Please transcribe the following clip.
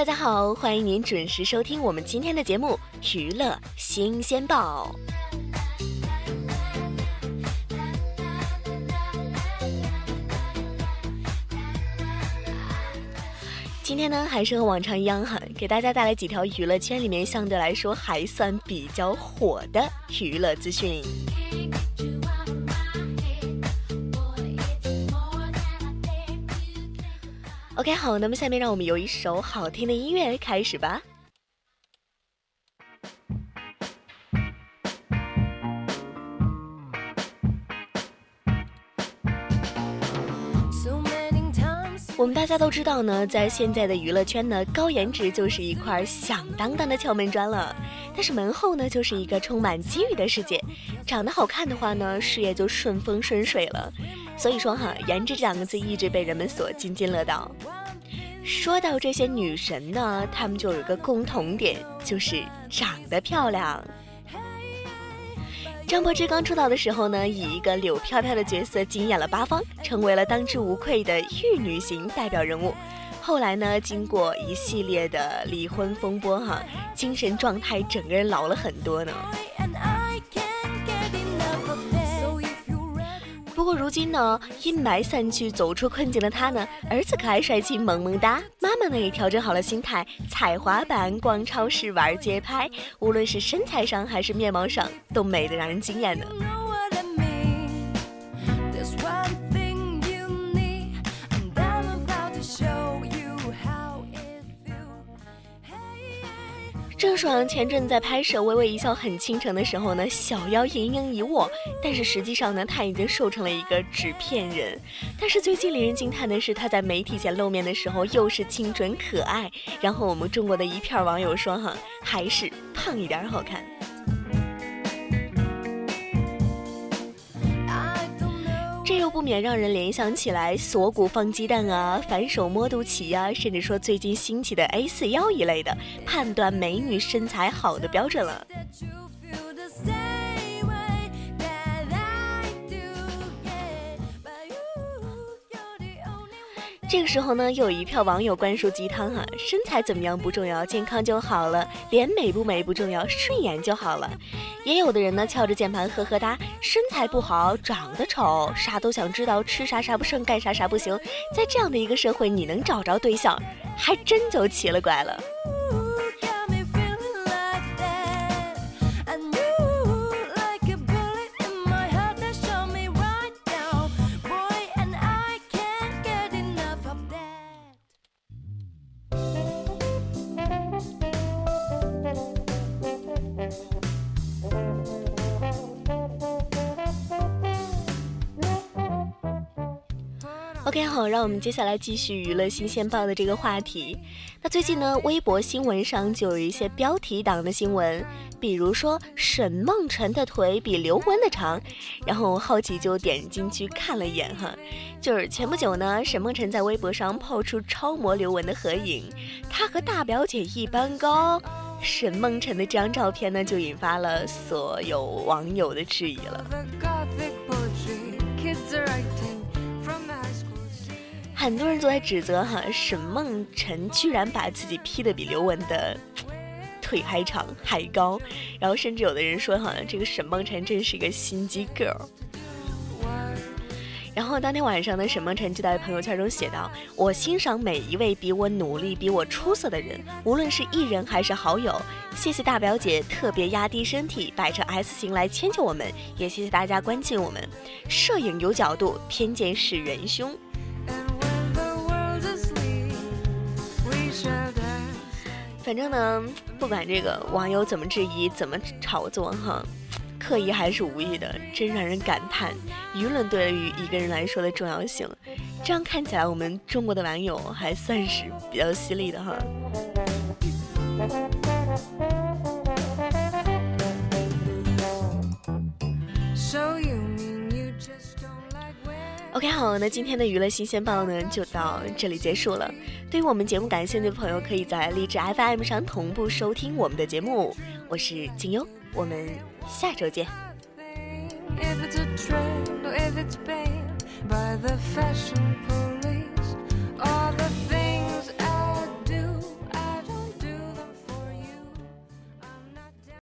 大家好，欢迎您准时收听我们今天的节目《娱乐新鲜报》。今天呢，还是和往常一样哈，给大家带来几条娱乐圈里面相对来说还算比较火的娱乐资讯。OK，好，那么下面让我们有一首好听的音乐开始吧。我们大家都知道呢，在现在的娱乐圈呢，高颜值就是一块响当当的敲门砖了。但是门后呢，就是一个充满机遇的世界。长得好看的话呢，事业就顺风顺水了。所以说哈，颜值这两个字一直被人们所津津乐道。说到这些女神呢，她们就有个共同点，就是长得漂亮。张柏芝刚出道的时候呢，以一个柳飘飘的角色惊艳了八方，成为了当之无愧的玉女型代表人物。后来呢，经过一系列的离婚风波，哈，精神状态整个人老了很多呢。过如今呢，阴霾散去，走出困境的他呢，儿子可爱帅气萌萌哒，妈妈呢也调整好了心态，踩滑板、逛超市、玩街拍，无论是身材上还是面貌上，都美得让人惊艳呢。郑爽前阵在拍摄《微微一笑很倾城》的时候呢，小腰盈盈一握，但是实际上呢，她已经瘦成了一个纸片人。但是最近令人惊叹的是，她在媒体前露面的时候又是清纯可爱。然后我们中国的一片网友说：“哈，还是胖一点好看。”这又不免让人联想起来锁骨放鸡蛋啊，反手摸肚脐啊，甚至说最近兴起的 A 四腰一类的判断美女身材好的标准了。这个时候呢，又有一票网友灌输鸡汤啊，身材怎么样不重要，健康就好了；脸美不美不重要，顺眼就好了。也有的人呢，翘着键盘呵呵哒，身材不好，长得丑，啥都想知道，吃啥啥不剩，干啥啥不行。在这样的一个社会，你能找着对象，还真就奇了怪了。OK，好，让我们接下来继续娱乐新鲜报的这个话题。那最近呢，微博新闻上就有一些标题党的新闻，比如说沈梦辰的腿比刘雯的长，然后我好奇就点进去看了一眼哈。就是前不久呢，沈梦辰在微博上抛出超模刘雯的合影，她和大表姐一般高，沈梦辰的这张照片呢，就引发了所有网友的质疑了。很多人都在指责哈沈梦辰居然把自己 P 的比刘雯的腿还长还高，然后甚至有的人说哈这个沈梦辰真是一个心机 girl。然后当天晚上呢，沈梦辰就在朋友圈中写道：“我欣赏每一位比我努力、比我出色的人，无论是艺人还是好友。谢谢大表姐特别压低身体摆成 S 型来迁就我们，也谢谢大家关心我们。摄影有角度，偏见是元凶。”反正呢，不管这个网友怎么质疑、怎么炒作哈，刻意还是无意的，真让人感叹舆论对于一个人来说的重要性。这样看起来，我们中国的网友还算是比较犀利的哈。OK，好，那今天的娱乐新鲜报呢就到这里结束了。对于我们节目感兴趣的朋友，可以在荔枝 FM 上同步收听我们的节目。我是静优，我们下周见。by the fashion.